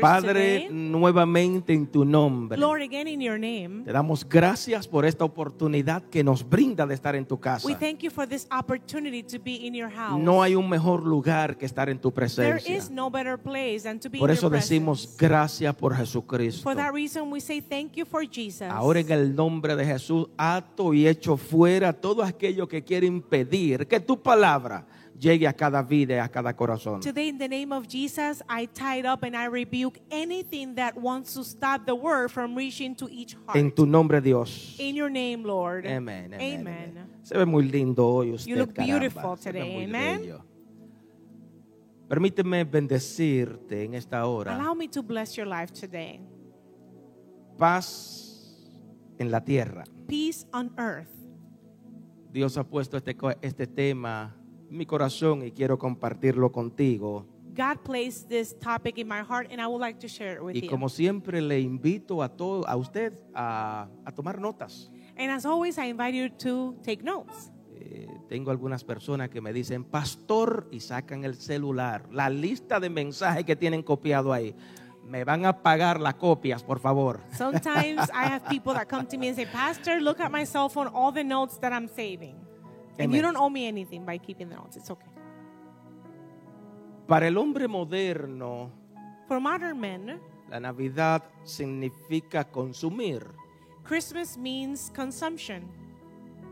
Padre, nuevamente en tu nombre. Lord, again in your name, Te damos gracias por esta oportunidad que nos brinda de estar en tu casa. we thank you for this opportunity to be in your house. No hay un mejor lugar que estar en tu there presencia. is no better place than to be Por in eso your decimos gracias por Jesucristo. For that reason, we say thank you for Jesus. Ahora en el nombre de Jesús, ato y echo fuera todo aquello que quiere impedir que tu palabra llegue a cada vida y a cada corazón. Today, in the name of Jesus, I tie it up and I rebuke anything that wants to stop the word from reaching to each heart. En tu nombre, Dios. in your name, Lord. Amén, amén, Amen. amén. Se ve muy lindo hoy usted. look caramba. beautiful Se ve today, muy amen. bello. Permíteme bendecirte en esta hora. Allow me to bless your life today. Paz en la tierra. Peace on earth. Dios ha puesto este, este tema mi corazón y quiero compartirlo contigo. God placed this topic in my heart, and I would like to share it with Y you. como siempre le invito a, todo, a usted a, a tomar notas. And as always, I invite you to take notes. Eh, tengo algunas personas que me dicen, pastor, y sacan el celular, la lista de mensajes que tienen copiado ahí. Me van a pagar las copias, por favor. Sometimes I have people that come to me and say, Pastor, look at my cell phone, all the notes that I'm saving. And you Amen. don't owe me anything by keeping the notes. It's okay. Para el hombre moderno, For modern men, la Navidad significa consumir, Christmas means consumption,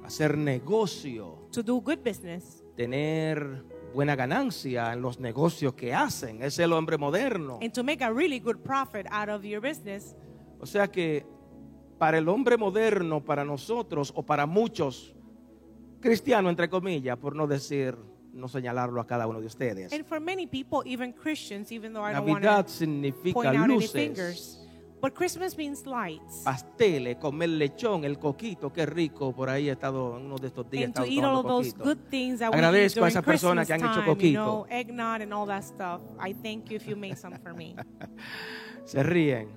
hacer negocio, to do good business, tener buena ganancia en los negocios que hacen. Es el hombre moderno. and to make a really good profit out of your business. O sea que para el hombre moderno, para nosotros o para muchos cristianos, entre comillas, por no decir, no señalarlo a cada uno de ustedes, And for many people, even Christians, even though I don't want Navidad to significa point out any luces, fingers, but Christmas means lights. pasteles, comer lechón, el coquito, qué rico. Por ahí he estado en uno de estos días. he and to estado eat all of tomando those coquito. good things that we eat Agradezco a during esas personas Christmas que han hecho time, you know, eggnog and all that stuff. I thank you if you made some for me. Se ríen.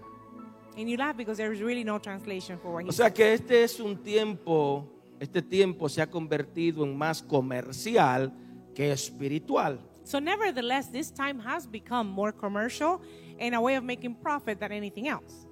And you laugh because there is really no translation for what he O sea said. que este es un tiempo, este tiempo se ha convertido en más comercial que espiritual. So nevertheless, this time has become more commercial and a way of making profit than anything else.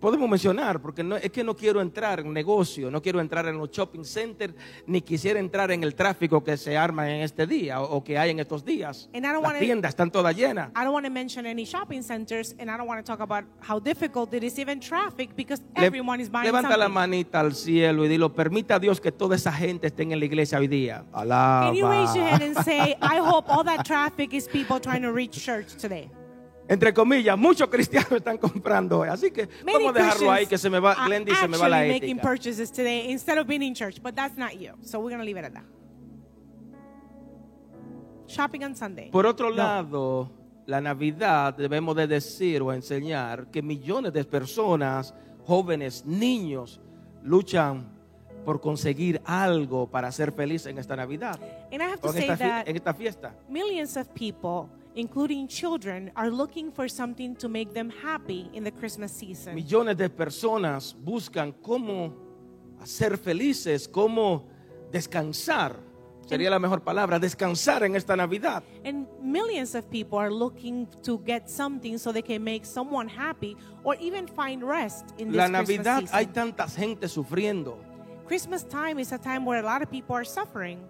Podemos mencionar, porque no, es que no quiero entrar en negocio, no quiero entrar en los shopping centers, ni quisiera entrar en el tráfico que se arma en este día o, o que hay en estos días. And I don't Las wanna- tiendas están todas llenas. I don't want to mention any shopping centers and I don't want to talk about how difficult it is even traffic because Le- everyone is buying levanta la something. manita al cielo y dilo, permita a Dios que toda esa gente esté en la iglesia hoy día. Alaba. Can you raise your hand and say, I hope all that traffic is people trying to reach church today? Entre comillas, muchos cristianos están comprando hoy. Así que Many vamos a dejarlo ahí que se me va, Glendy, se me va la making ética. purchases today instead of being in church, but that's not you. So we're going to leave it at that. Shopping on Sunday. Por otro No. lado, la Navidad debemos de decir o enseñar que millones de personas, jóvenes, niños, luchan por conseguir algo para ser feliz en esta Navidad And I have to en say esta, that en esta fiesta. millions of people, including children, are looking for something to make them happy in the Christmas season. Millones de personas buscan cómo ser felices, cómo descansar. Sería la mejor palabra, descansar en esta Navidad. And millions of people are looking to get something so they can make someone happy or even find rest in this La Christmas Navidad season. hay tanta gente sufriendo. Christmas time is a time where a lot of people are suffering.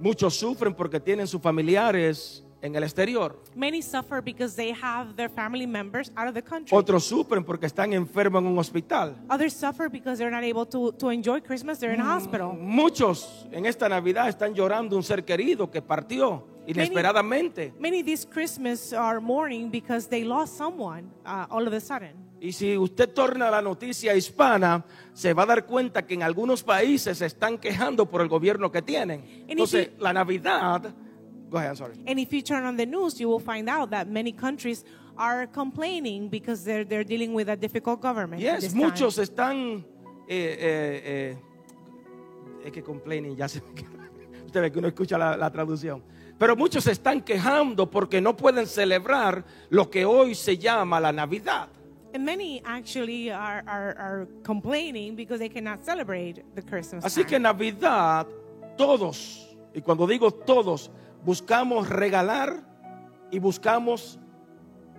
Muchos sufren porque tienen sus familiares en el exterior. Many suffer because they have their family members out of the country. Otros sufren porque están enfermos en un hospital. Others suffer because they're not able to, to enjoy Christmas. They're in a hospital. Muchos en esta Navidad están llorando un ser querido que partió inesperadamente. Many this Christmas are mourning because they lost someone uh, all of a sudden. Y si usted torna la noticia hispana, se va a dar cuenta que en algunos países se están quejando por el gobierno que tienen. Entonces, la Navidad, go ahead, I'm sorry. And if you turn on the news, you will find out that many countries are complaining because they're, they're dealing with a difficult government. Yes, time. muchos están eh, eh, eh, es que complaining ya se Usted ve que uno escucha la, la traducción. Pero muchos se están quejando porque no pueden celebrar lo que hoy se llama la Navidad. And many actually are, are, are complaining because they cannot celebrate the Christmas. Así que time. Navidad, todos, y cuando digo todos, buscamos regalar y buscamos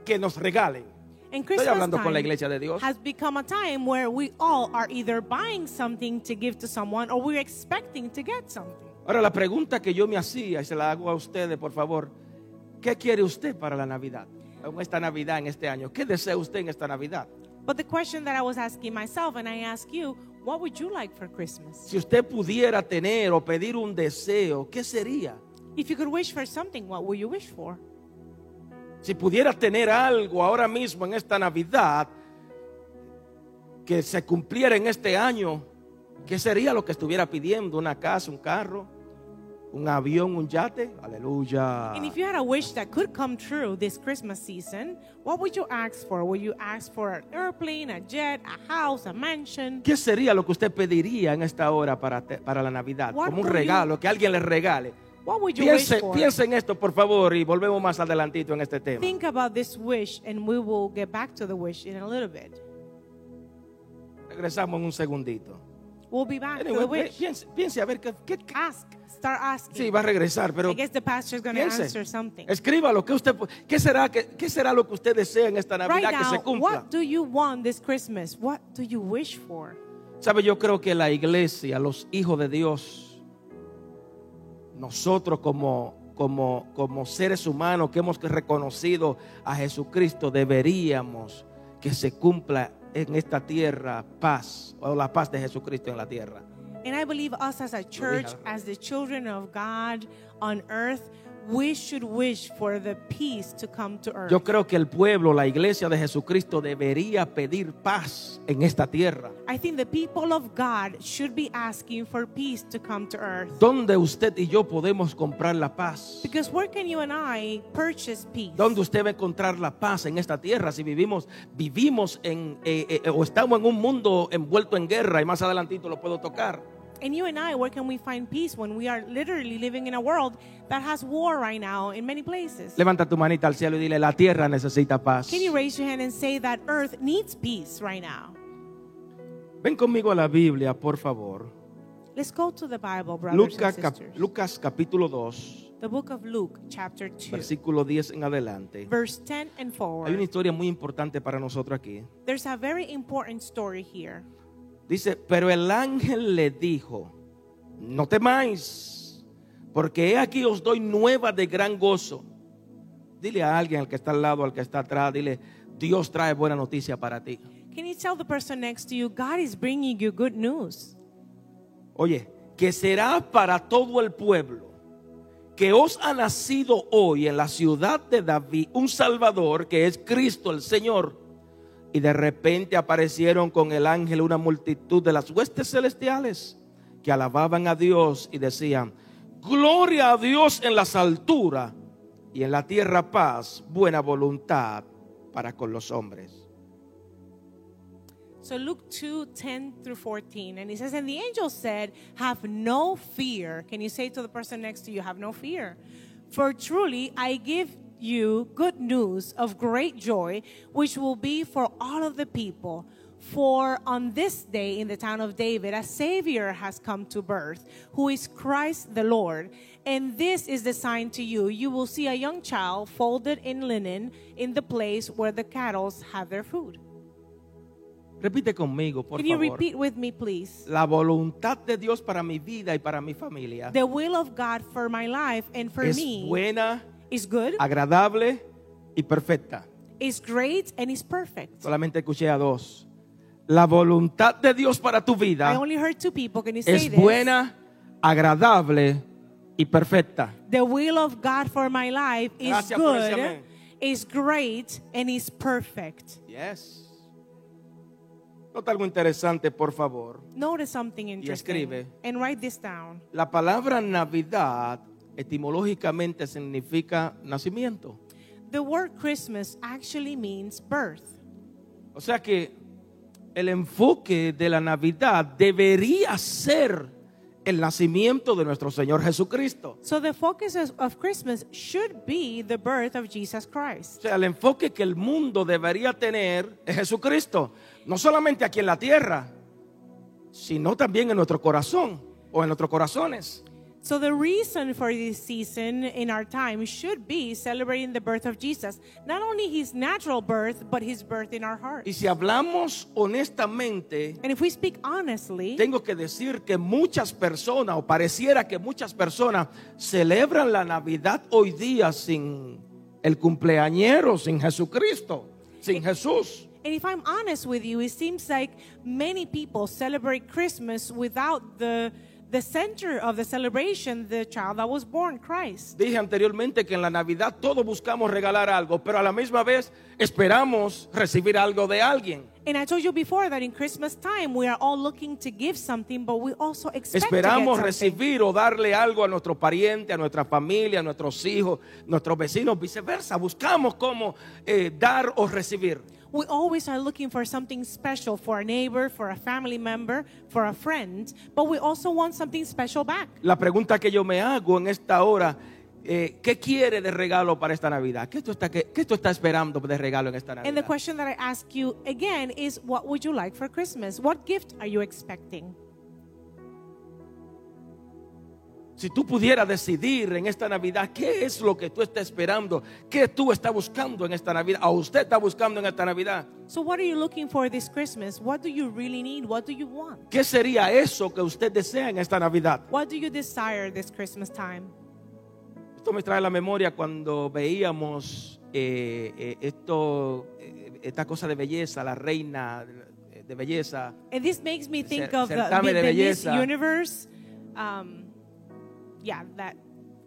que nos regalen. And Estoy hablando con la iglesia de Dios. has become a time where we all are either buying something to give to someone or we're expecting to get something. Ahora la pregunta que yo me hacía y se la hago a ustedes, por favor, ¿qué quiere usted para la Navidad? En esta Navidad, en este año, ¿qué desea usted en esta Navidad? But the question that I was asking myself and I ask you, what would you like for Christmas? Si usted pudiera tener o pedir un deseo, ¿qué sería? If you could wish for something, what would you wish for? Si pudiera tener algo ahora mismo en esta Navidad que se cumpliera en este año, ¿qué sería lo que estuviera pidiendo? ¿Una casa, un carro, un avión, un yate? Aleluya. And if you had a wish that could come true this Christmas season, what would you ask for? Would you ask for an airplane, a jet, a house, a mansion? ¿Qué sería lo que usted pediría en esta hora para, te- para la Navidad? What Como un would you- regalo, que alguien le regale. What would you Piense, wish piense en esto, por favor, y volvemos más adelantito en este tema. Think about this wish and we will get back to the wish in a little bit. Regresamos en un segundito. We'll be back to Anyway, the wish. piense, piense a ver qué, qué- Ask, start asking. Sí, va a regresar, pero I guess the pastor's going to answer something. Escríbalo. ¿Qué, usted, ¿qué, será, que, ¿Qué será lo que usted desea en esta Right Navidad que now, se cumpla? what do you want this Christmas? What do you wish for? Sabe, yo creo que la iglesia, los hijos de Dios, nosotros como, como, como seres humanos que hemos reconocido a Jesucristo, deberíamos que se cumpla en esta tierra paz, o la paz de Jesucristo en la tierra. And I believe us as a church, as the children of God on earth, we should wish for the peace to come to earth. Yo creo que el pueblo, la iglesia de Jesucristo debería pedir paz en esta tierra. I think the people of God should be asking for peace to come to earth. ¿Dónde usted y yo podemos comprar la paz? Because where can you and I purchase peace? ¿Dónde usted va a encontrar la paz en esta tierra si vivimos, vivimos en, eh, eh, o estamos en un mundo envuelto en guerra y más adelantito lo puedo tocar? And you and I, where can we find peace when we are literally living in a world that has war right now in many places? Levanta tu manita al cielo y dile, la tierra necesita paz. Can you raise your hand and say that earth needs peace right now? Ven conmigo a la Biblia, por favor. Let's go to the Bible, brothers Lucas, and cap- sisters. Lucas capítulo 2, the book of Luke, chapter 2, versículo 10 en adelante. verse 10 and Hay una forward. historia muy importante para nosotros aquí. There's a very important story here. Dice, pero el ángel le dijo, no temáis, porque he aquí os doy nueva de gran gozo. Dile a alguien, al que está al lado, al que está atrás, dile, Dios trae buena noticia para ti. Can you tell the person next to you, God is bringing you good news? Oye, que será para todo el pueblo, que os ha nacido hoy en la ciudad de David un Salvador, que es Cristo el Señor. Y de repente aparecieron con el ángel una multitud de las huestes celestiales que alababan a Dios y decían, gloria a Dios en las alturas y en la tierra paz, buena voluntad para con los hombres. So Luke 2, 10 through 14. And he says, And the angel said, Have no fear. Can you say to the person next to you, Have no fear? For truly I give you good news of great joy, which will be for all of the people. For on this day in the town of David, a Savior has come to birth, who is Christ the Lord. And this is the sign to you you will see a young child folded in linen in the place where the cattle have their food. Repite conmigo, por Can you favor. repeat with me, please? La voluntad de Dios para mi vida y para mi familia The will of God for my life and for es me buena, is good, agradable y perfecta. is great, and is perfect. Solamente escuché a dos. La voluntad de Dios para tu I vida only heard two people. Can you say es this? buena, agradable y perfecta. The will of God for my life is Gracias por ese good, amén. is great, and is perfect. Yes. Nota algo interesante, por favor. Notice something interesting escribe. and write this down. La palabra Navidad etimológicamente significa nacimiento. The word Christmas actually means birth. O sea que el enfoque de la Navidad debería ser el nacimiento de nuestro Señor Jesucristo. So the focus of Christmas should be the birth of Jesus O Christ. sea, el enfoque que el mundo debería tener es Jesucristo, no solamente aquí en la tierra, sino también en nuestro corazón o en nuestros corazones. So the reason for this season in our time should be celebrating the birth of Jesus. Not only his natural birth, but his birth in our Y si hablamos honestamente, And if we speak honestly, tengo que decir que muchas personas, o pareciera que muchas personas, celebran la Navidad hoy día sin el cumpleañero, sin Jesucristo, sin Jesús. and if I'm honest with you, it seems like many people celebrate Christmas without the the center of the celebration, the child that was born, Christ. Dije anteriormente que en la Navidad todos buscamos regalar algo, pero a la misma vez esperamos recibir algo de alguien. And I told you before that in Christmas time we are all looking to give something, but we also expect Esperamos to get something. recibir o darle algo a nuestro pariente, a nuestra familia, a nuestros hijos, nuestros vecinos, viceversa. Buscamos cómo eh, dar o recibir. We always are looking for something special for a neighbor, for a family member, for a friend, but we also want something special back. La pregunta que yo me hago en esta hora, eh, ¿qué quiere de regalo para esta Navidad? ¿Qué tú, está, qué, qué tú estás esperando de regalo en esta Navidad? And the question that I ask you again is what would you like for Christmas? What gift are you expecting? Si tú pudieras decidir en esta Navidad qué es lo que tú estás esperando, qué tú estás buscando en esta Navidad, o usted está buscando en esta Navidad, So, what are you looking for this Christmas? What do you really need? What do you want? ¿qué sería eso que usted desea en esta Navidad? What do you desire this Christmas time? Esto me trae a la memoria cuando veíamos eh, eh, esto, eh, esta cosa de belleza, la reina de belleza. And this makes me think of the, certamen de the Miss. Universe. Um, yeah, that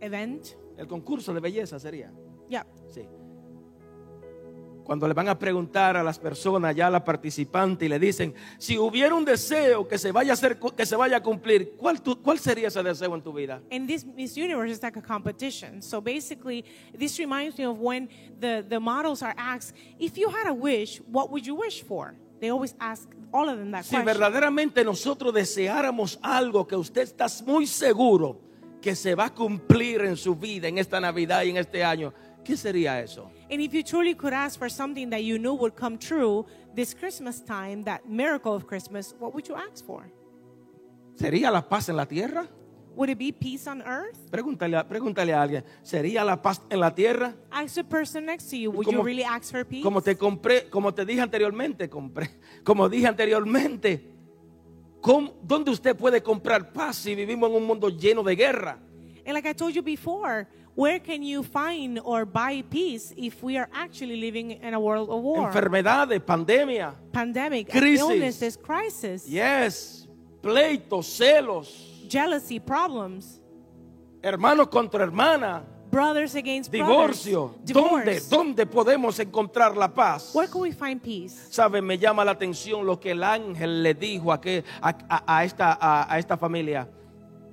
event. El concurso de belleza sería. Yeah. Sí. Cuando le van a preguntar a las personas, ya a la participante, y le dicen, si hubiera un deseo que se vaya a hacer, que se vaya a cumplir, ¿cuál, tu- ¿cuál sería ese deseo en tu vida? And this Miss Universe is like a competition. So basically, this reminds me of when the, the models are asked, if you had a wish, what would you wish for? They always ask all of them that Si question. verdaderamente nosotros deseáramos algo que usted está muy seguro que se va a cumplir en su vida, en esta Navidad y en este año, ¿qué sería eso? And if you truly could ask for something that you knew would come true this Christmas time, that miracle of Christmas, what would you ask for? ¿Sería la paz en la tierra? Would it be peace on earth? Pregúntale, a- pregúntale a alguien, ¿sería la paz en la tierra? Ask the person next to you, would como- you really ask for peace? Como te compré, como te dije anteriormente, compré, como dije anteriormente, ¿cómo- ¿dónde usted puede comprar paz si vivimos en un mundo lleno de guerra? And like I told you before, where can you find or buy peace if we are actually living in a world of war? Enfermedades, pandemia, Pandemic, Crisis. illnesses, crisis, yes, pleitos, celos, jealousy, problems, hermanos contra hermanas, brothers against divorcio. brothers, ¿Dónde. ¿Dónde podemos encontrar la paz? Where can we find peace? Sabe, me llama la atención lo que el ángel le dijo a, que, a, a- a esta, a- a esta familia.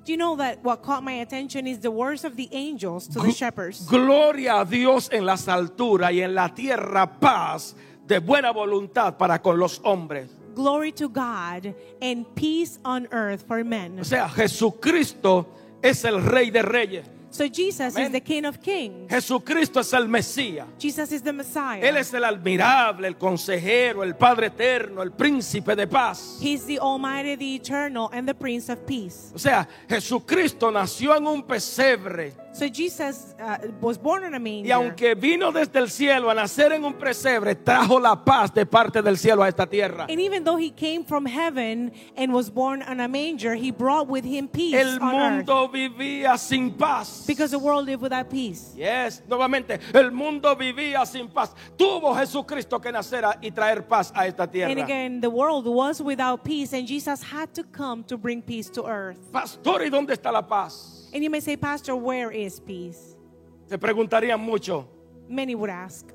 Do you know that what caught my attention is the words of the angels to the shepherds? Gloria a Dios en las alturas y en la tierra paz de buena voluntad para con los hombres. Glory to God and peace on earth for men. O sea, Jesucristo es el rey de reyes. So Jesus Amen. is the King of Kings. Jesucristo es el Mesías. Jesus is the Messiah. Él es el admirable, el consejero, el Padre eterno, el príncipe de paz. He's the Almighty, the Eternal, and the Prince of Peace. O sea, Jesucristo nació en un pesebre So Jesus uh, was born in a manger. y aunque vino desde el cielo a nacer en un pesebre, trajo la paz de parte del cielo a esta tierra. and even though he came from heaven and was born on a manger, he brought with him peace El on earth. mundo vivía sin paz. Because the world lived without peace. Yes, nuevamente, el mundo vivía sin paz. Tuvo Jesucristo que nacer y traer paz a esta And tierra. again, the world was without peace, and Jesus had to come to bring peace to earth. Pastor, ¿y dónde está la paz? And you may say, Pastor, where is peace? Se preguntarían mucho. Many would ask.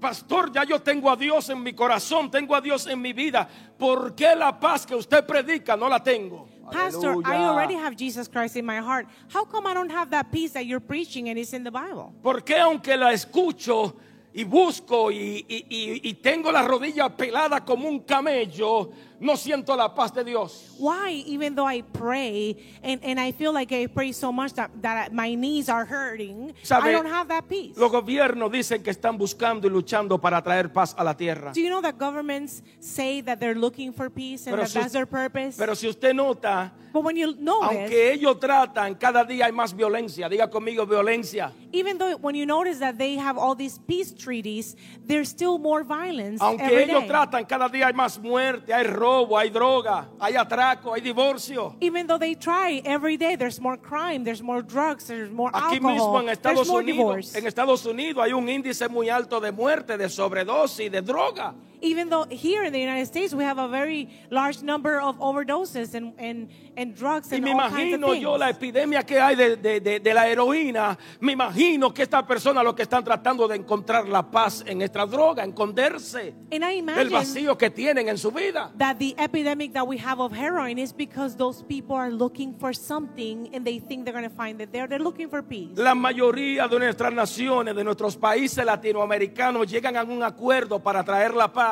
Pastor, ya yo tengo a Dios en mi corazón, tengo a Dios en mi vida. ¿Por qué la paz que usted predica no la tengo? Pastor, I already have Jesus Christ in my heart. How come I don't have that peace that you're preaching and it's in the Bible? ¿Por qué aunque la escucho y busco y, y- y- y tengo la rodilla pelada como un camello, no siento la paz de Dios? Why, even though I pray and, and I feel like I pray so much that, that my knees are hurting, ¿Sabe? I don't have that peace. Los gobiernos dicen que están buscando y luchando para traer paz a la tierra. Do you know that governments say that they're looking for peace and Pero that si, that's their purpose? pero si usted nota, but when you notice, aunque ellos tratan, cada día hay más violencia. Diga conmigo violencia. even though when you notice that they have all these peace treaties, there's still more violence Aunque ellos day. tratan, cada día hay más muerte, hay robo, hay droga, hay atraco, hay divorcio. Even though they try every day, there's more crime, there's more drugs, there's more Aquí alcohol, mismo en Estados Unidos, divorce. en Estados Unidos hay un índice muy alto de muerte, de sobredosis, de droga. Even though here in the United States we have a very large number of overdoses and, and, and drugs Y and me all kinds of imagino yo la epidemia que hay de, de- de- de la heroína. Me imagino que estas personas lo que están tratando de encontrar la paz en esta droga, esconderse del vacío que tienen en su vida. that the epidemic that we have of heroin is because those people are looking for something and they think they're going to find it there. They're looking for peace. La mayoría de nuestras naciones, de nuestros países latinoamericanos, llegan a un acuerdo para traer la paz.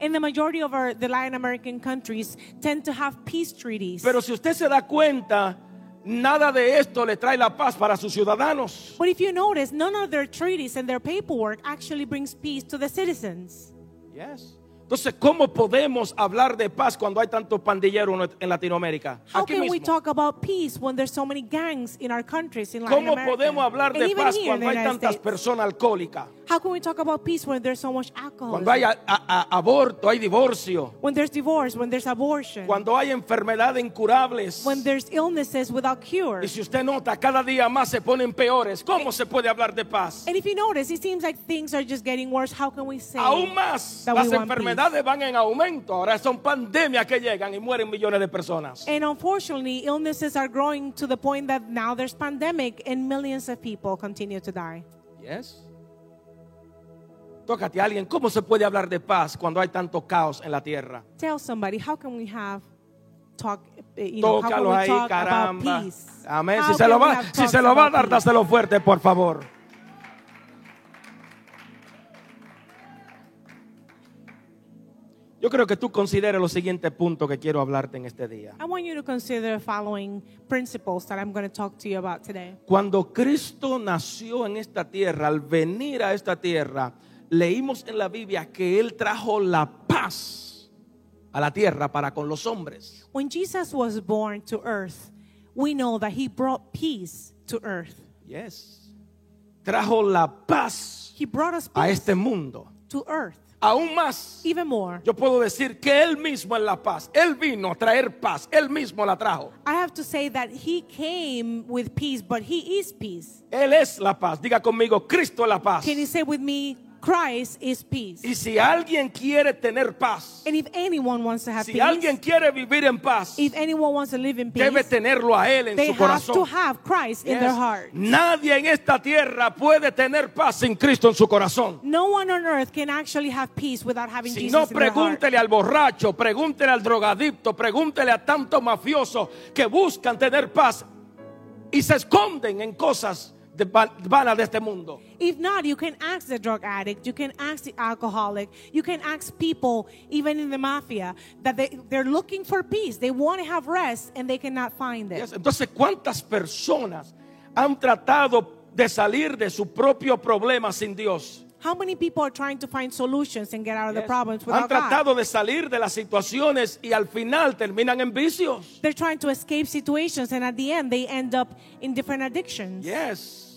And the majority of our, the Latin American countries tend to have peace treaties. Pero si usted se da cuenta, nada de esto le trae la paz para sus ciudadanos. but if you notice, none of their treaties and their paperwork actually brings peace to the citizens. Yes. Entonces, ¿cómo podemos hablar de paz cuando hay tanto pandillero en- Latinoamérica? How Aquí can we talk about peace when there's so many gangs in our countries in Latin ¿Cómo America? podemos hablar and de paz cuando hay tantas personas alcohólicas? How can we talk about peace when there's so much alcohol? Cuando hay a- a- aborto, hay divorcio. when there's divorce, when there's abortion, Cuando hay enfermedades incurables. when there's illnesses without cure. Y si usted nota, cada día más se ponen peores. ¿Cómo se puede hablar de paz? And if you notice, it seems like things are just getting worse. How can we say Aún más, that las we want enfermedades van en aumento. Ahora son pandemias que llegan y mueren millones de personas. And unfortunately, illnesses are growing to the point that now there's pandemic and millions of people continue to die. Yes. Tócate a alguien, ¿cómo se puede hablar de paz cuando hay tanto caos en la tierra? Tell somebody, how can we have talk, uh, you know, how can Tócalo we ahí, talk caramba. about peace? Amén. How Si se lo va, si se lo va a dar, dáselo fuerte, por favor. Yo creo que tú consideres los siguientes puntos que quiero hablarte en este día. I want you to consider the following principles that I'm going to talk to you about today. Cuando Cristo nació en esta tierra, al venir a esta tierra, leímos en la Biblia que Él trajo la paz a la tierra para con los hombres. When Jesus was born to earth, we know that he brought peace to earth. Yes. Trajo la paz He brought us a peace este mundo. to earth. Aún más, Even more, yo puedo decir que Él mismo es la paz. Él vino a traer paz. Él mismo la trajo. I have to say that he came with peace, but he is peace. Él es la paz. Diga conmigo, Cristo es la paz. Can you say with me, Christ is peace? Y si alguien quiere tener paz, And if anyone wants to have si peace, alguien quiere vivir en paz, if anyone wants to live in peace, debe tenerlo a Él en they su have corazón. to have Christ in Yes. their heart. Nadie en esta tierra puede tener paz sin Cristo en su corazón. No one on earth can actually have peace without having Si Jesus no, in their heart. pregúntele al borracho, pregúntele al drogadicto, pregúntele a tantos mafiosos que buscan tener paz y se esconden en cosas de de este mundo. If not, you can ask the drug addict, you can ask the alcoholic, you can ask people, even in the mafia, that they, they're looking for peace. They want to have rest and they cannot find it. Yes, Entonces, ¿cuántas personas han tratado de salir de su propio problema sin Dios? How many people are trying to find solutions and get out of the problems Han without God? tratado de salir de las situaciones y al final terminan en vicios. They're trying to escape situations and at the end they end up in different addictions. Yes.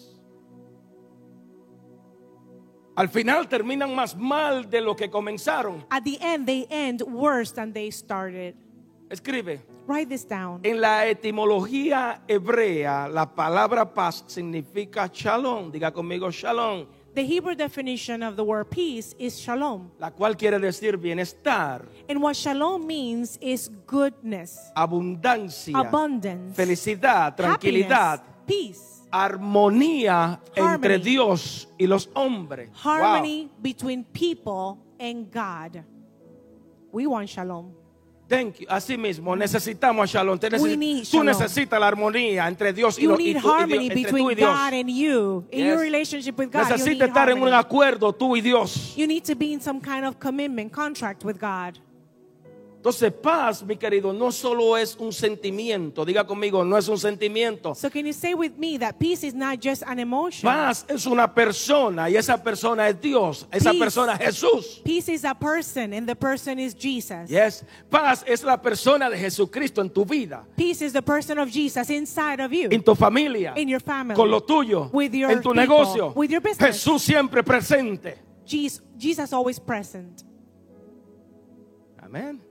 Al final terminan más mal de lo que comenzaron. At the end they end worse than they started. Escribe. Write this down. En la etimología hebrea, la palabra paz significa shalom. Diga conmigo shalom. The Hebrew definition of the word peace is shalom. La cual quiere decir bienestar, And what shalom means is goodness, abundancia, abundance, felicidad, tranquilidad, peace, armonía entre Harmony. Dios y los hombres. Wow. harmony between people and God. We want shalom. Thank you. Así mismo, necesitamos Shalom. Te We necesi- need tú shalom. necesitas la armonía entre Dios y, You lo- y need tú- y Dios- harmony entre tú between y Dios. God and you. In Yes. your relationship with God, Necesitas estar en un harmony. acuerdo tú y Dios. You need to be in some kind of commitment, contract with God. Entonces, paz, mi querido, no solo es un sentimiento. Diga conmigo, no es un sentimiento. So can you say with me that peace is not just an emotion? Paz es una persona y esa persona es Dios. Esa Peace. persona es Jesús. Peace is a person, and the person is Jesus. Yes. Paz es la persona de Jesucristo en tu vida, Peace is the person of Jesus inside of you, en tu familia, in your family, con lo tuyo, with your en tu people, negocio. with your business. Jesús siempre presente. Jesus, Jesus always present. Amén.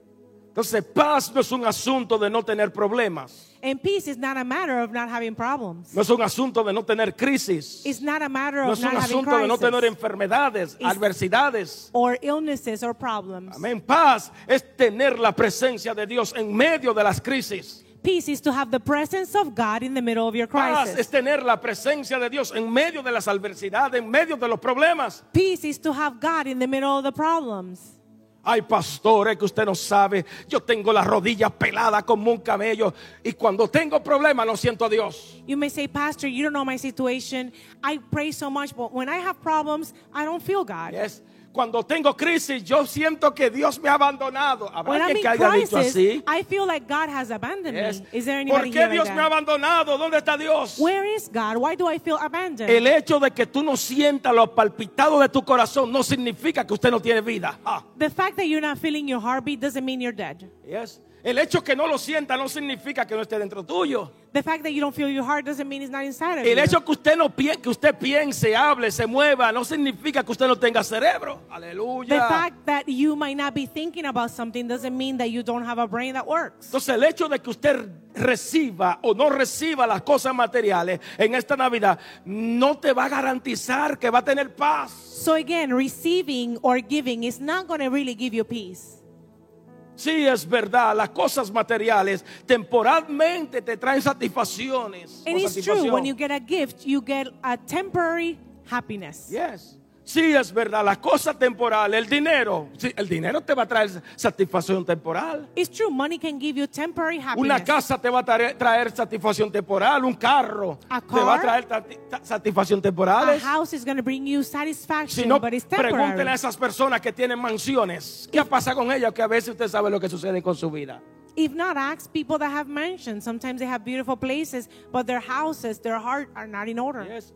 Entonces, paz no es un asunto de no tener problemas. And peace is not a matter of not having problems. No es un asunto de no tener crisis. It's not a matter No of es un not having asunto de no tener crisis enfermedades, It's- adversidades. or illnesses or problems. Amén. Paz es tener la presencia de Dios en medio de las crisis. Peace is to have the presence of God in the middle of your Paz es crisis. tener la presencia de Dios en medio de las adversidades, en medio de los problemas. Peace is to have God in the middle of the problems. Ay, pastores, que usted no sabe. Yo tengo las rodillas peladas como un camello. Y cuando tengo problemas, no siento a Dios. You may say, Pastor, you don't know my situation. I pray so much, but when I have problems, I don't feel God. Yes. Cuando tengo crisis, yo siento que Dios me ha abandonado. ¿Habrá que haya dicho así? I feel like God has abandoned Yes. me. Is there ¿Por qué Dios me ha abandonado? ¿Dónde está Dios? Where is God? Why do I feel abandoned? El hecho de que tú no sientas lo palpitado de tu corazón no significa que usted no tiene vida. Ah, the fact that you're not feeling your heartbeat doesn't mean you're dead. yes. El hecho que no lo sienta no significa que no esté dentro tuyo. The fact that you don't feel your heart doesn't mean it's not inside of El you. hecho que usted no que usted piense, hable, se mueva, no significa que usted no tenga cerebro. The Aleluya. fact that you might not be thinking about something doesn't mean that you don't have a brain that works. Entonces el hecho de que usted reciba o no reciba las cosas materiales en esta Navidad no te va a garantizar que va a tener paz. So again, receiving or giving is not going to really give you peace. Sí, es verdad, las cosas materiales temporalmente te traen satisfacciones. O it's true, when you get a gift, you get a temporary happiness. Yes. Sí, es verdad, las cosas temporales, el dinero, sí, el dinero te va a traer satisfacción temporal. It's true, money can give you temporary happiness. Una casa te va a traer, traer satisfacción temporal, un carro A te va a car? traer satisfacción a temporal. house is going to bring you Si satisfaction, no, but it's pregúntele a temporary. esas personas que tienen mansiones. ¿Qué pasa con ellas? Que a veces usted sabe lo que sucede con su vida. If not, ask people that have mansions. Sometimes they have beautiful places, but their houses, their heart are not in order. Yes.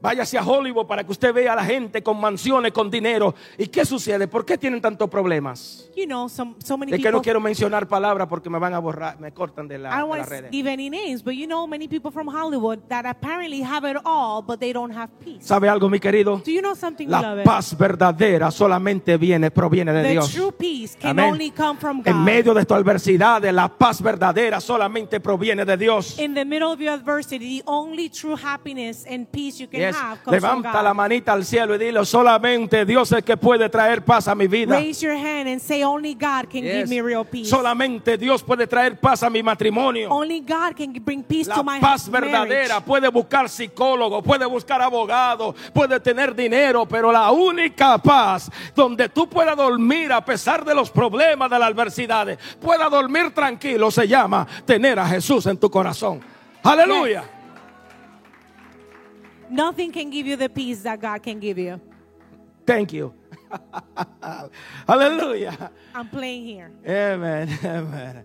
Váyase a Hollywood para que usted vea a la gente con mansiones, con dinero. ¿Y qué sucede? ¿Por qué tienen tantos problemas? You know, some, so many Es que people. no quiero mencionar palabras porque me van a borrar, me cortan de, la, I de las redes. give any names, but you know many people from Hollywood that apparently have it all, but they don't have peace. ¿Sabe algo, mi querido? Do you know something, La paz verdadera solamente viene, proviene de the Dios. true peace can Amén. only come from God. En medio de tu adversidad, la paz verdadera solamente proviene de Dios. in the middle of your adversity, the only true happiness and peace you can Yes. have comes from Levanta God. la manita al cielo y dile, solamente Dios es que puede traer paz a mi vida. Raise your hand and say, Only God can Yes. give me real peace. Solamente Dios puede traer paz a mi matrimonio. Only God can bring peace La to my paz marriage. verdadera puede buscar psicólogo, puede buscar abogado, puede tener dinero, pero la única paz donde tú puedas dormir a pesar de los problemas, de las adversidades, pueda dormir tranquilo, se llama tener a Jesús en tu corazón. Aleluya. Nothing can give you the peace that God can give you. Thank you. Hallelujah. I'm playing here. Amen. Amen.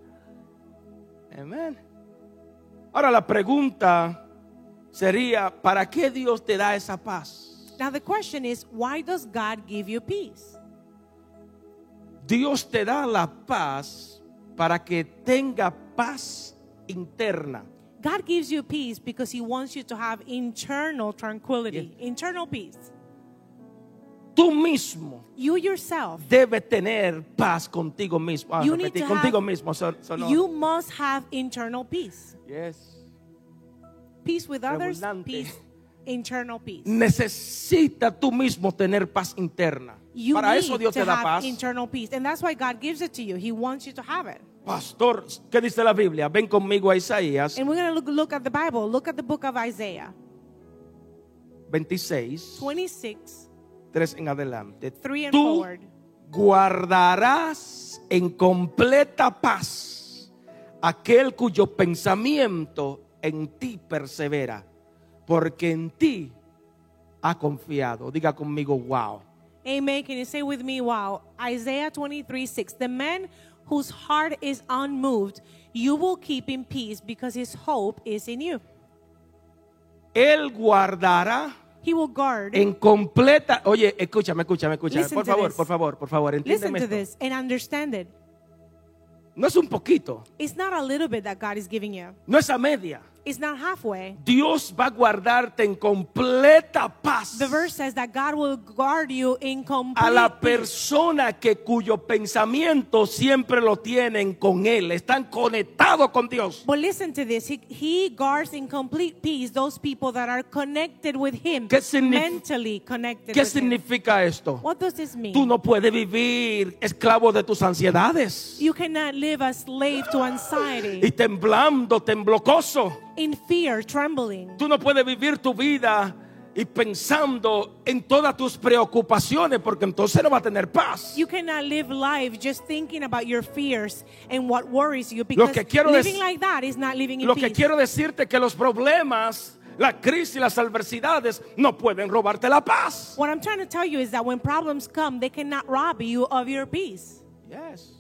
Amen. Ahora la pregunta sería, ¿para qué Dios te da esa paz? Now the question is, why does God give you peace? Dios te da la paz para que tenga paz interna. God gives you peace because He wants you to have internal tranquility, internal peace. Tú mismo You yourself, debes tener paz contigo mismo. Ah, You need to contigo have- mismo. son- sonó. you must have internal peace. Yes. Peace with others, peace, internal peace. Necesita tú mismo tener paz interna. You Para need eso Dios to te da have paz. internal peace, and that's why God gives it to you. He wants you to have it. Pastor, ¿qué dice la Biblia? Ven conmigo a Isaías And we're going to look, look at the Bible. Look at the book of Isaiah 26, 26, 3 en adelante. 3 and Tú forward. guardarás en completa paz aquel cuyo pensamiento en ti persevera, porque en ti ha confiado. Diga conmigo, wow. Amen. Can you say with me, wow? Isaiah 23 6. The man whose heart is unmoved, you will keep in peace because his hope is in you. Él guardará He will guard. en completa. Oye, escúchame, escúchame, escúchame. Listen Por to favor, this. por favor, por favor, Listen entiéndeme to esto. this and understand it. No es un poquito, It's not a little bit that God is giving you, no es a media. It's not halfway. Dios va a guardarte en completa paz. The verse says that God will guard you in complete a la persona que cuyo pensamiento siempre lo tienen con Él, están conectados con Dios. But listen to this. He, he guards in complete peace those people that are connected with Him, ¿Qué mentally connected ¿Qué with Him. significa esto? What does this mean? Tú no puedes vivir esclavo de tus ansiedades You cannot live a slave to anxiety, y temblando, temblocoso. In fear, trembling. Tú no puedes vivir tu vida y pensando en todas tus preocupaciones porque entonces no va a tener paz. You cannot live life just thinking about your fears and what worries you because que quiero living like that is not living in Lo que peace. quiero decirte que los problemas, la crisis, las adversidades no pueden robarte la paz. What I'm trying to tell you is that when problems come, they cannot rob you of your peace. Yes.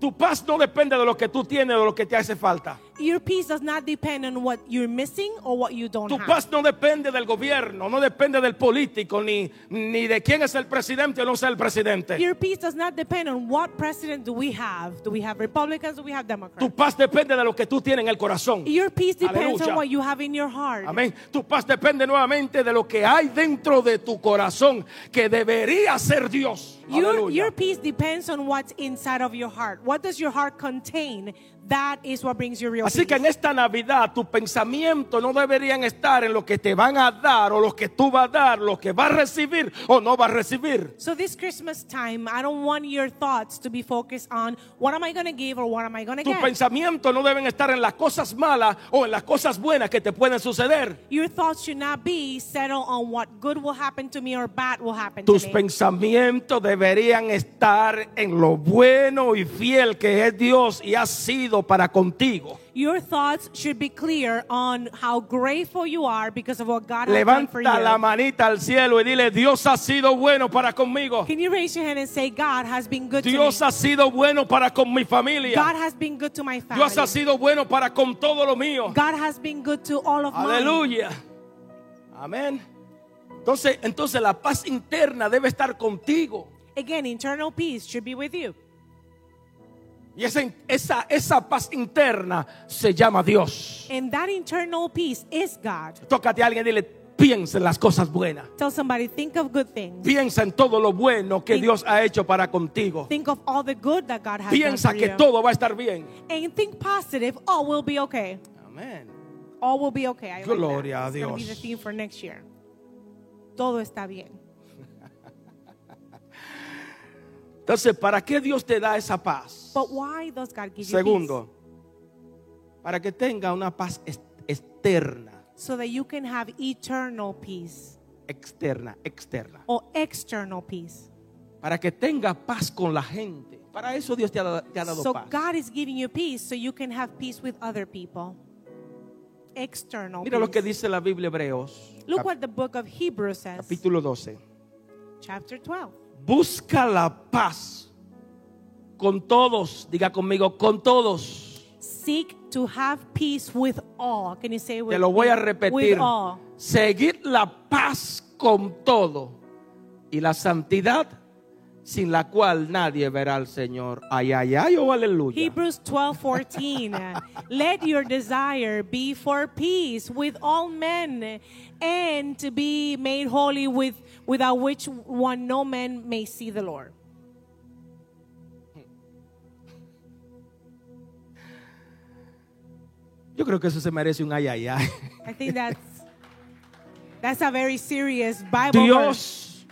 Tu paz no depende de lo que tú tienes o de lo que te hace falta. Your peace does not depend on what you're missing or what you don't Tu have. paz no depende del gobierno, no depende del político, ni, ni de quién es el presidente o no sea el presidente. Your peace does not depend on what president do we have. Do we have Republicans? Do we have Democrats? Tu paz depende de lo que tú tienes en el corazón. Your peace depends Aleluya. on what you have in your heart. Amén. Tu paz depende nuevamente de lo que hay dentro de tu corazón, que debería ser Dios. Your, Aleluya. your peace depends on what's inside of your heart. What does your heart contain? That is what brings you real Así que en esta Navidad tu pensamiento no deberían estar en lo que te van a dar o lo que tú vas a dar, lo que vas a recibir o no vas a recibir. So this Christmas time, I don't want your thoughts to be focused on what am I going to give or what am I going to Tu get. pensamiento no deben estar en las cosas malas o en las cosas buenas que te pueden suceder. Your thoughts should not be settled on what good will happen to me or bad will happen Tus to me. pensamientos deberían estar en lo bueno y fiel que es Dios y ha sido para contigo. Your thoughts should be clear on how grateful you are because of what God has done for Levanta la you. manita al cielo y dile, Dios ha sido bueno para conmigo. Can you raise your hand and say, God has been good Dios to me? ha sido bueno para con mi God familia. has been good to my family. Dios ha sido bueno para con todo lo mío. God has been good to all of. Aleluya. Amén. Entonces, entonces la paz interna debe estar contigo. Again, internal peace should be with you. Y esa, esa, esa paz interna se llama Dios. And that internal peace is God. Tócate a alguien y dile, piensa en las cosas buenas. Tell somebody, think of good things. Piensa en todo lo bueno que Think- Dios ha hecho para contigo. Think of all the good that God has Piensa done for que you. todo va a estar bien. And think positive. All will be okay. Amén. All will be okay. I like. Gloria a It's gonna be Dios. the theme for next year. Todo está bien. Entonces, ¿para qué Dios te da esa paz? But why does God give you Segundo, para que tenga una paz ex- externa? So that you can have eternal peace externa, externa. or external peace. Para que tenga paz con la gente. Para eso Dios te ha, te ha dado So paz. God is giving you peace so you can have peace with other people. External Mira lo que dice la Biblia Hebreos, Look what the book of Hebrews says, capítulo 12. chapter 12. Busca la paz con todos. Diga conmigo, con todos. Seek to have peace with all. Can you say with Te lo voy a repetir. Seguir la paz con todo y la santidad sin la cual nadie verá al Señor. Ay, ay, ay, oh aleluya. Hebrews 12 14. Let your desire be for peace with all men and to be made holy with without which one no man may see the Lord. Yo creo que eso se merece un ay, ay, ay. I think that's that's a very serious Bible verse. Dios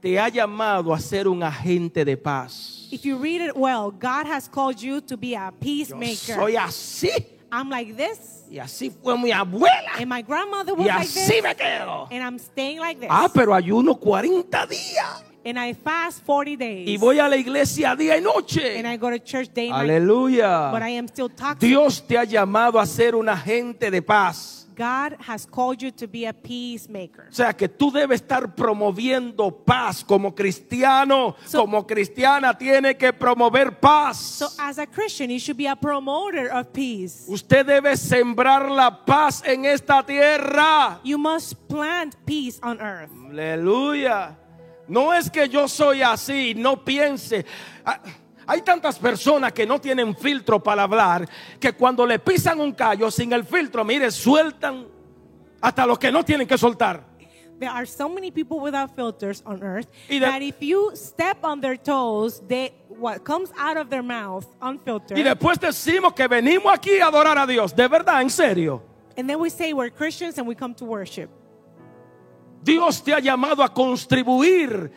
te ha llamado a ser un agente de paz. If you read it well, God has called you to be a Yo peacemaker. soy así. I'm like this, Y así fue mi abuela. and my grandmother was Y like así this, me quedo. and I'm staying like this. Ah, pero ayuno 40 días. and I fast 40 days. Y voy a la iglesia día y noche. and I go to church day and night. Aleluya. But I am still toxic. Dios te ha llamado a ser un agente de paz. God has called you to be a peacemaker. O sea que tú debes estar promoviendo paz como cristiano, So- como cristiana tiene que promover paz. So, as a Christian, you should be a promoter of peace. Usted debe sembrar la paz en esta tierra. You must plant peace on earth. Aleluya. No es que yo soy así, no piense. Ah, Hay tantas personas que no tienen filtro para hablar que cuando le pisan un callo sin el filtro, mire, sueltan hasta los que no tienen que soltar. There are so many people without filters on earth de- that if you step on their toes, they what comes out of their mouth unfiltered. Y después decimos que venimos aquí a adorar a Dios. De verdad, en serio. and then we say we're Christians and we come to worship. Dios te ha llamado a contribuir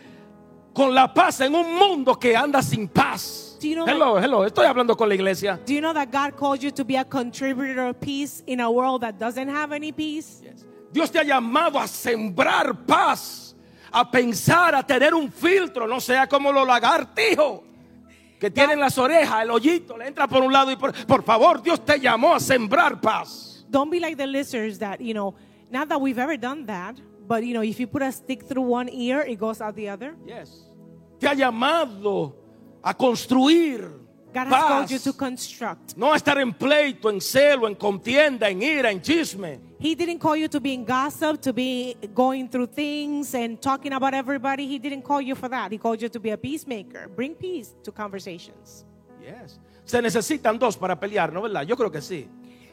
con la paz en un mundo que anda sin paz. Do you know hello, hello, estoy hablando con la iglesia. Do you know that God called you to be a contributor of peace in a world that doesn't have any peace? Dios te ha llamado a sembrar paz, a pensar, a tener un filtro, no sea como los lagartijos que tienen las orejas, el hoyito, le entra por un lado y por, por favor, Dios te llamó a sembrar paz. Don't be like the lizards that, you know, not that we've ever done that, but you know, if you put a stick through one ear, it goes out the other. Yes. Te ha llamado a construir God has paz. called you to construct. No a estar en pleito, en celo, en contienda, en ira, en chisme. He didn't call you to be in gossip, to be going through things and talking about everybody. He didn't call you for that. He called you to be a peacemaker. Bring peace to conversations. Yes. Se necesitan dos para pelear, ¿no verdad? Yo creo que sí.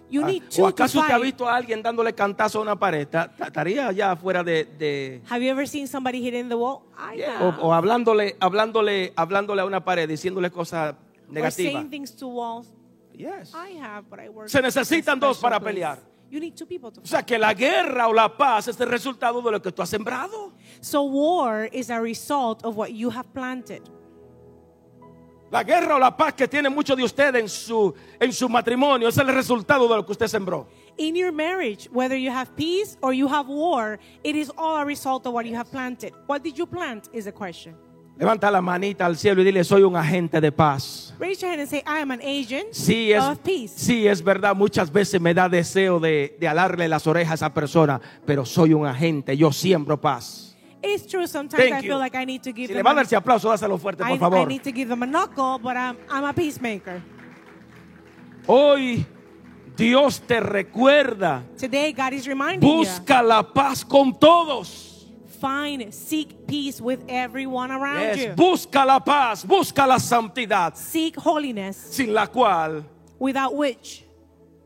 You Ah, need ¿O two to acaso usted ha visto a alguien dándole cantazo a una pared? Ta- ta- ¿Estaría ya fuera de, de- Have you ever seen somebody hitting the wall? I Yeah, o, o hablándole, hablándole, hablándole a una pared, diciéndole cosas or negativas? saying things to walls. Yes. I have, but I work. Se necesitan dos para place. pelear. You need two people to O fight. sea que la guerra o la paz es el resultado de lo que tú has sembrado. So war is a result of what you have planted. La guerra o la paz que tienen muchos de ustedes en su, en su matrimonio es el resultado de lo que usted sembró. In your marriage, whether you have peace or you have war, it is all a result of what you have planted. What did you plant is the question. Levanta la manita al cielo y dile, soy un agente de paz. Raise your hand and say, I am an agent Sí es, of peace. sí, es verdad, muchas veces me da deseo de, de alarle las orejas a esa persona, pero soy un agente, yo siembro paz. It's true. Sometimes Thank I you. feel like I need to give Si le them va a a, dar ese aplauso, dáselo fuerte, I, por I favor. need to give them a knuckle, but I'm, I'm a peacemaker. Hoy Dios te recuerda, Today, God is reminding busca la paz con todos. you, find, seek peace with everyone around Yes, you. busca la paz, busca la santidad, Seek holiness, sin la cual, without which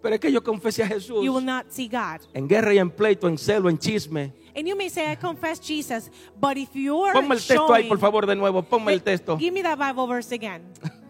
pero es que yo confesé a Jesús you will not see God. en guerra y en pleito, en celo, en chisme. And you may say, I confess Jesus, but if you're Ponme el texto ahí, showing- por favor, de nuevo, ponme el texto. Give me that Bible verse again.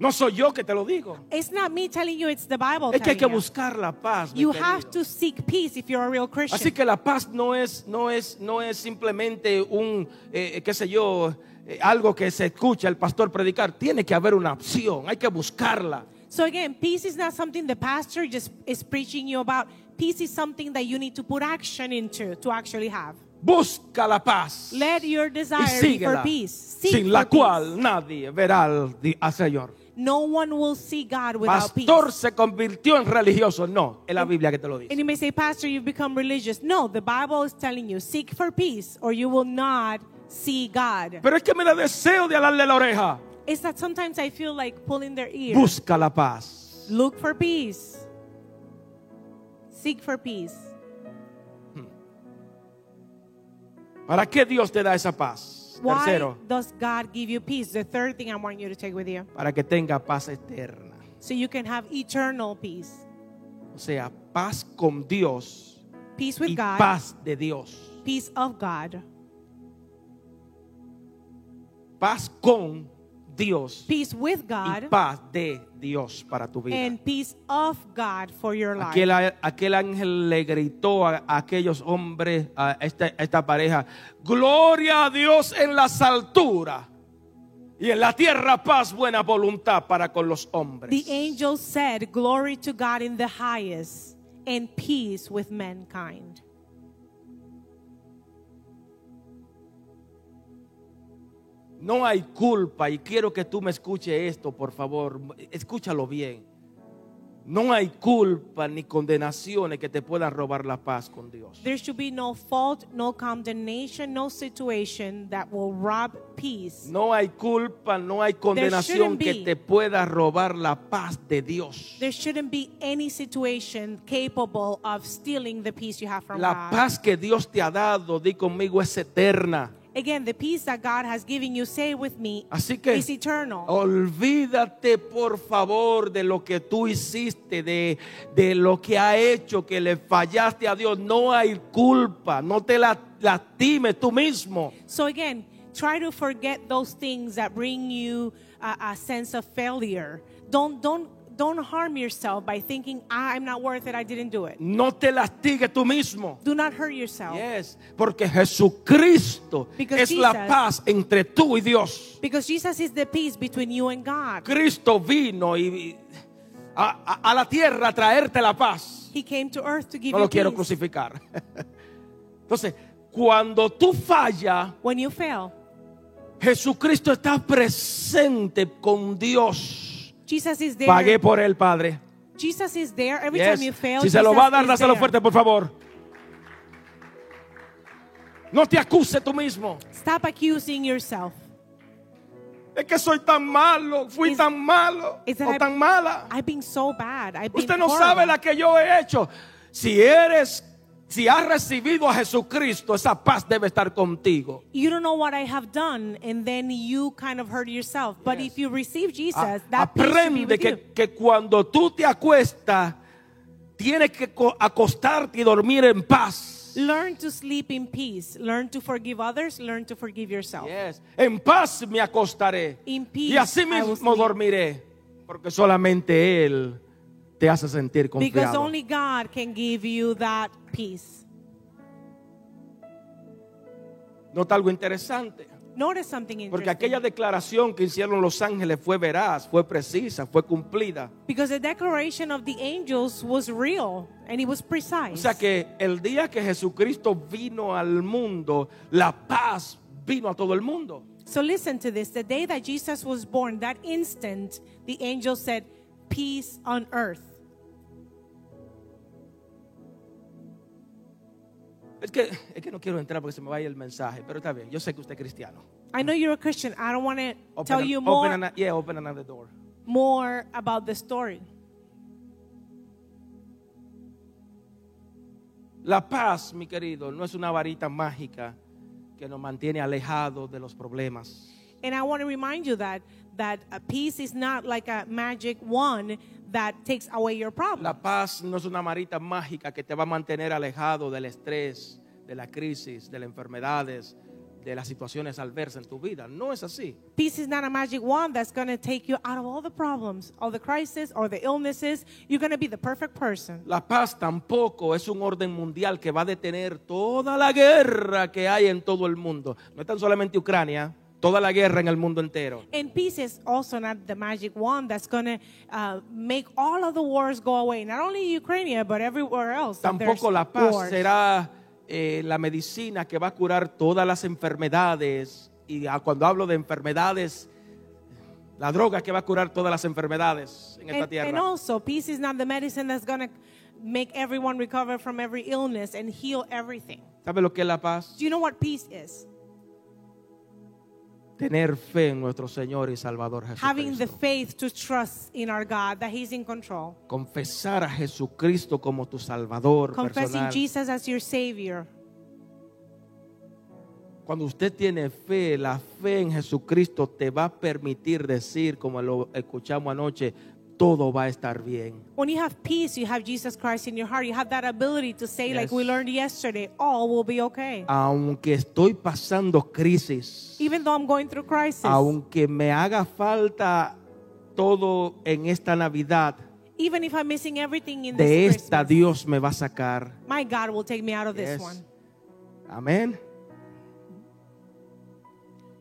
No soy yo que te lo digo. It's not me telling you, it's the Bible Es que hay que buscar la paz. You querido. have to seek peace if you're a real Christian. Así que la paz no es, no es, no es simplemente un, eh, qué sé yo, eh, algo que se escucha el pastor predicar. Tiene que haber una opción, hay que buscarla. So again, peace is not something the pastor just is preaching you about. Peace is something that you need to put action into to actually have. Busca la paz Let your desire be for peace. Seek sin la for peace. cual nadie verá al, al Señor. No one will see God without Pastor peace. se convirtió en religioso. No, es la Biblia que te lo dice. And you may say, Pastor, you've become religious. No, the Bible is telling you, seek for peace or you will not see God. Pero es que me da deseo de alarle la oreja. It's that sometimes I feel like pulling their ear. Busca la paz. Look for peace. Seek for peace. Hmm. ¿Para qué Dios te da esa paz? Why Tercero, does God give you peace? The third thing I want you to take with you. para que tenga paz eterna. So you can have eternal peace. O sea, paz con Dios Peace with y God. paz de Dios. Peace of God. Paz con Dios Peace with y God. paz de Dios para tu vida. And peace of God for your life. Aquel, aquel ángel le gritó a, a aquellos hombres, a esta, a esta pareja, gloria a Dios en las alturas y en la tierra paz, buena voluntad para con los hombres. The angel said, Glory to God in the highest and peace with mankind. No hay culpa y quiero que tú me escuches esto, por favor. Escúchalo bien. No hay culpa ni condenaciones que te puedan robar la paz con Dios. There should be no fault, no condemnation, no situation that will rob peace. No hay culpa, no hay condenación que be. te pueda robar la paz de Dios. There shouldn't be any situation capable of stealing the peace you have from La God. paz que Dios te ha dado, di conmigo, es eterna. Again, the peace that God has given you, say with me, Así que is eternal. olvídate por favor de lo que tú hiciste, de, de lo que ha hecho, que le fallaste a Dios. No hay culpa, no te la, lastimes tú mismo. So again, try to forget those things that bring you a, a sense of failure. Don't don't don't harm yourself by thinking "Ah, I'm not worth it. I didn't do it. No te lastigues tú mismo. Do not hurt yourself Yes, porque Jesucristo Because es la Jesus- paz entre tú y Dios. because Jesus is the peace between you and God. Cristo vino y, a, a- a la tierra a traerte la paz. He came to earth to give No you lo quiero peace. crucificar. Entonces, cuando tú fallas, When you fail, Jesucristo está presente con Dios. Jesus is there. Pagué por él, Padre. Jesus is there every Yes. time you fail. Si se lo va a dar, dáselo fuerte, por favor. No te acuse tú mismo. Stop accusing yourself. Es que soy tan malo, fui Is- tan malo o tan mala. I've been so bad. I've been Usted no horrible. sabe la que yo he hecho. Si eres, si has recibido a Jesucristo, esa paz debe estar contigo. you don't know what I have done, and then you kind of hurt yourself. But Yes. if you receive Jesus, A- that peace Aprende with you. que, que cuando tú te acuestas, tienes que co- acostarte y dormir en paz. Learn to sleep in peace. Learn to forgive others. Learn to forgive yourself. Yes. En paz me acostaré. In peace y así mismo dormiré. Porque solamente Él te hace sentir Because confiado. only God can give you that peace. Nota algo interesante. Notice something Porque interesting. aquella declaración que hicieron los ángeles fue veraz, fue precisa, fue cumplida. Because the declaration of the angels was real and it was precise. O sea que el día que Jesucristo vino al mundo, la paz vino a todo el mundo. So listen to this. The day that Jesus was born, that instant, the angel said, Peace on earth. Es que, es que no quiero entrar porque se me vaya el mensaje, pero está bien. Yo sé que usted es cristiano. I know you're a Christian. I don't want to Open tell an- you open more, an- yeah, open another door. more about the story. La paz, mi querido, no es una varita mágica que nos mantiene alejados de los problemas. And I want to remind you that that a peace is not like a magic wand that takes away your problem. La paz no es una varita mágica que te va a mantener alejado del estrés, de la crisis, de las enfermedades, de las situaciones adversas en tu vida. No es así. Peace is not a magic wand that's going to take you out of all the problems, all the crises, or the illnesses. You're going to be the perfect person. La paz tampoco es un orden mundial que va a detener toda la guerra que hay en todo el mundo. No es tan solamente Ucrania, toda la guerra en el mundo entero. And peace is also not the magic wand that's going to uh, make all of the wars go away. Not only Ukraine, but everywhere else. Tampoco la paz wars. será eh, la medicina que va a curar todas las enfermedades. Y ah, cuando hablo de enfermedades, la droga que va a curar todas las enfermedades en esta And, tierra. and also, peace is not the medicine that's going to make everyone recover from every illness and heal everything. ¿Sabe lo que es la paz? Do you know what peace is? Tener fe en nuestro Señor y Salvador Having the Jesucristo. faith to trust in our God that He's in control. Confesar a Jesucristo como tu Salvador Confessing personal. Jesus as your Savior. Cuando usted tiene fe, la fe en Jesucristo te va a permitir decir, como lo escuchamos anoche, todo va a estar bien. When you have peace, you have Jesus Christ in your heart. You have that ability to say, like we learned yesterday, all will be okay. Aunque estoy pasando crisis, Even though I'm going through crisis, aunque me haga falta todo en esta Navidad, even if I'm missing everything in de this esta Christmas, Dios me va a sacar. my God will take me out of this one. Amén.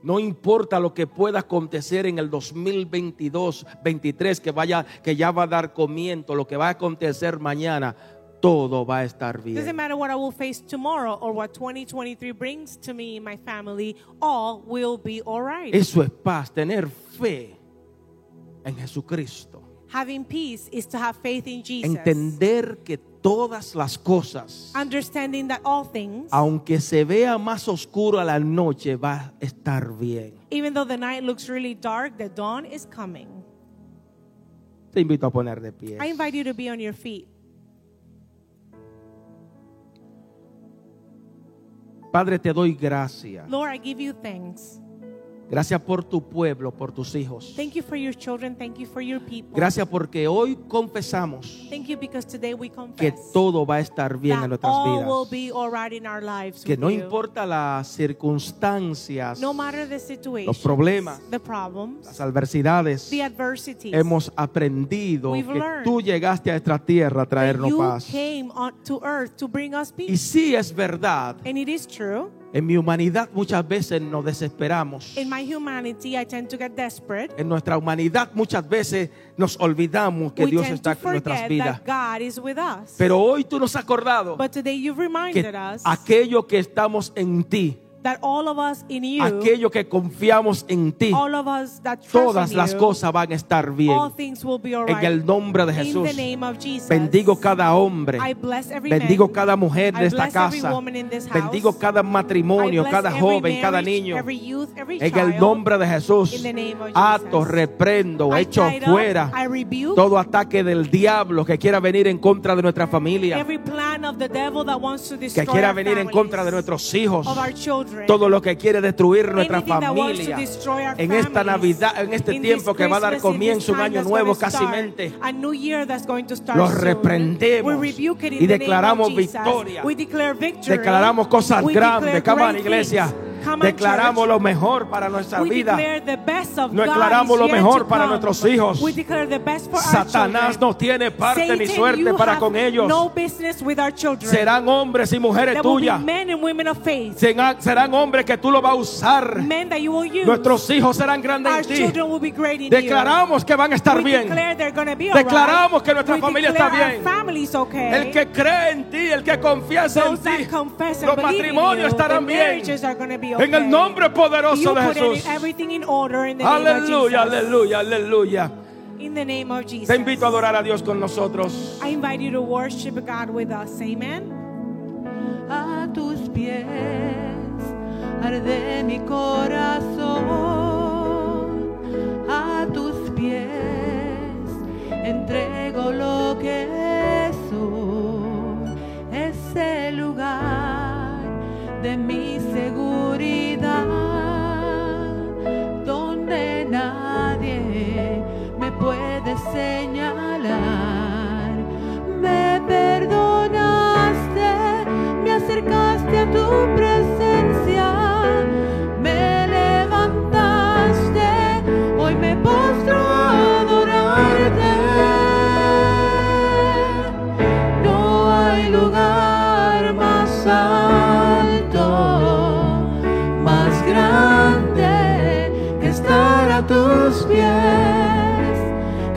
No importa lo que pueda acontecer en el 2022, 23, que vaya, que ya va a dar comienzo, lo que va a acontecer mañana, todo va a estar Doesn't bien. matter what I will face tomorrow or what 2023 brings to me and my family, all will be all right. Eso es paz, tener fe en Jesucristo. Having peace is to have faith in Jesus. Entender que todas las cosas, Understanding that all things, aunque se vea más oscuro a la noche, va a estar bien. even though the night looks really dark, the dawn is coming. Te invito a poner de pie. I invite you to be on your feet. Padre, te doy gracias. Lord, I give you thanks. Gracias por tu pueblo, por tus hijos. Thank you for your children. Thank you for your people. Gracias porque hoy confesamos Thank you because today we que confess todo va a estar bien en that nuestras all will vidas. be all right in our lives. Que no you. importa las circunstancias, No matter the situation, los problemas, the problems, las adversidades, the adversities, hemos aprendido We've que learned tú llegaste a esta tierra a that traernos you paz. came on to earth to bring us Y peace. sí es verdad, And it is true. En mi humanidad muchas veces nos desesperamos. In my humanity, I tend to get desperate. En nuestra humanidad muchas veces nos olvidamos que we Dios está to en nuestras vidas. that God is with us. Pero hoy tú nos has acordado but today you've que reminded us aquello que estamos en ti, that all of us in you, aquello que confiamos en ti, all of us that trust todas in las you, cosas van a estar bien. all things will be all En el nombre de In Jesús. the name of Jesus. Bendigo cada hombre. Bendigo man. cada mujer de esta casa. house. Bendigo cada matrimonio, cada joven, cada niño. every youth, every En el nombre de Jesús. Ato, reprendo, I echo up, fuera todo ataque del diablo que quiera venir en contra de nuestra familia, que quiera venir en contra de nuestros hijos, of our children. Todo lo que quiere destruir nuestra familia. En esta. Navidad, en este tiempo que va a dar comienzo un año nuevo casi mente. Los reprendemos y declaramos victoria. Declaramos cosas grandes. Come on, iglesia. Declaramos lo mejor para nuestra vida. declaramos lo mejor para nuestros hijos. Satanás no tiene parte ni suerte para con ellos. Serán hombres y mujeres tuyas. Serán, hombres que tú lo vas a usar. Nuestros hijos serán grandes en ti. Declaramos que van a estar bien. Declaramos que nuestra familia está bien. El que cree en ti, el que confiesa en ti, los matrimonios estarán bien. Be okay. En el nombre poderoso you de Jesús. everything in order in the name of Aleluya, aleluya, aleluya. In the name of Jesus. Te invito a adorar a Dios con nosotros. I invite you to worship God with us. Amen. a tus pies arde mi corazón a tus pies entrego lo que soy ese lugar de mi donde nadie me puede señalar. Me perdonaste me acercaste a tu presencia,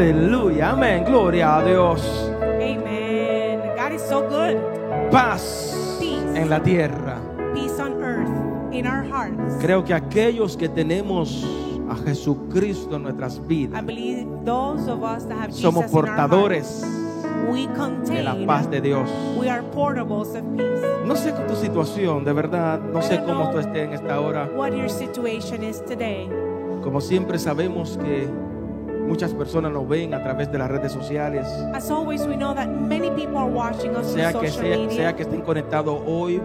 Amén. Gloria a Dios. Amen. God is so good. Paz Peace. en la tierra. Peace on earth, in our hearts. Creo que aquellos que tenemos a Jesucristo en nuestras I vidas believe those of us that have somos Jesus in our portadores we de la contain, paz de Dios. we are portables of peace. No sé tu situación, de verdad, no sé cómo tú estés en esta hora. What your situation is today. Como siempre sabemos que muchas personas nos ven a través de las redes sociales, As always, we know that many people are watching us sea que, social sea, media. sea que estén conectados hoy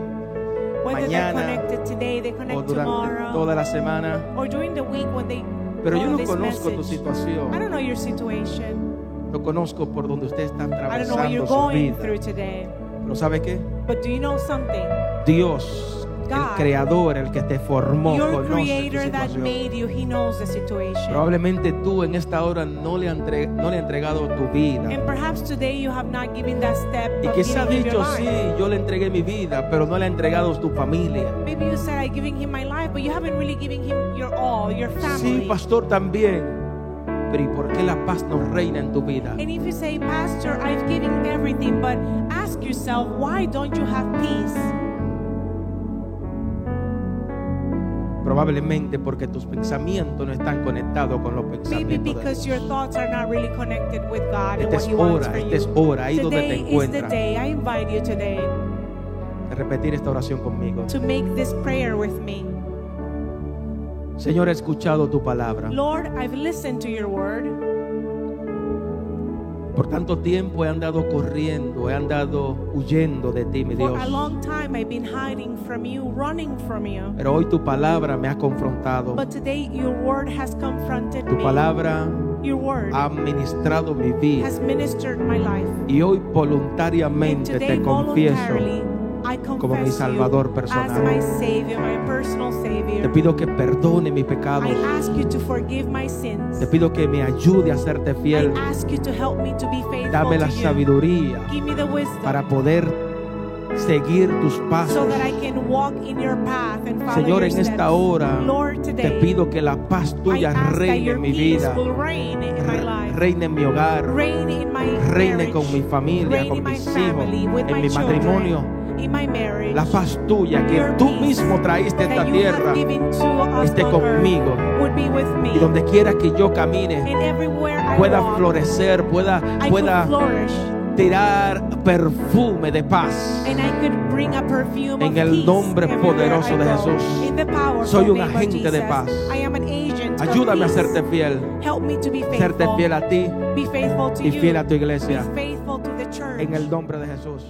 whether mañana, they're connected today, they o durante tomorrow, toda la semana. or during the week when they Pero yo no conozco tu. I situación, don't know your situation. no conozco por donde usted está I don't know what you're atravesando su going vida. through today. Pero ¿sabe qué? But do you know something? Dios, el creador, el que te formó, conoce tu situación. Probablemente tú en esta hora no le, has entre- no le has entregado tu vida. Y of quizá ha giving him dicho, sí, yo le entregué mi vida, pero no le ha entregado tu familia. Sí, pastor, también. Pero ¿y por qué la paz no reina en tu vida? And if you say, Pastor, I've given everything, but ask yourself, why don't you have peace? Probablemente porque tus pensamientos no están conectados con los pensamientos de Dios. really Esta es hora, esta es hora, ahí donde te encuentras, de repetir esta oración conmigo. to make this prayer with me. Señor, he escuchado tu palabra. Lord, I've listened to your word. Por tanto tiempo he andado corriendo, he andado huyendo de ti, mi Dios. Pero hoy tu palabra me ha confrontado. But today, your word has confronted Tu palabra Your word ha ministrado mi vida. has ministered my life. Y hoy voluntariamente today, te confieso. Como mi Salvador personal. Te pido que perdone mis pecados. I ask you to forgive my sins. Te pido que me ayude a serte I fiel. ask you to help me to be faithful Dame la sabiduría para poder seguir tus so pasos. that I can walk in your path and Señor, en steps. esta hora Lord, te today, pido que la paz tuya reine en mi vida. Reine en mi hogar. Reine con mi familia, con mis hijos, en mi matrimonio. Marriage. La paz tuya que tú mismo traíste a esta tierra esté on conmigo. Y donde quiera que yo camine pueda walk, florecer, pueda, I pueda tirar perfume de paz. And I could bring a perfume En el nombre poderoso de. Jesús. Soy un agente de paz. I am an agent of Ayúdame a serte fiel, Help me to be faithful. serte fiel a ti Be faithful to y you. fiel a tu iglesia. Be faithful to the church. En el nombre de Jesús.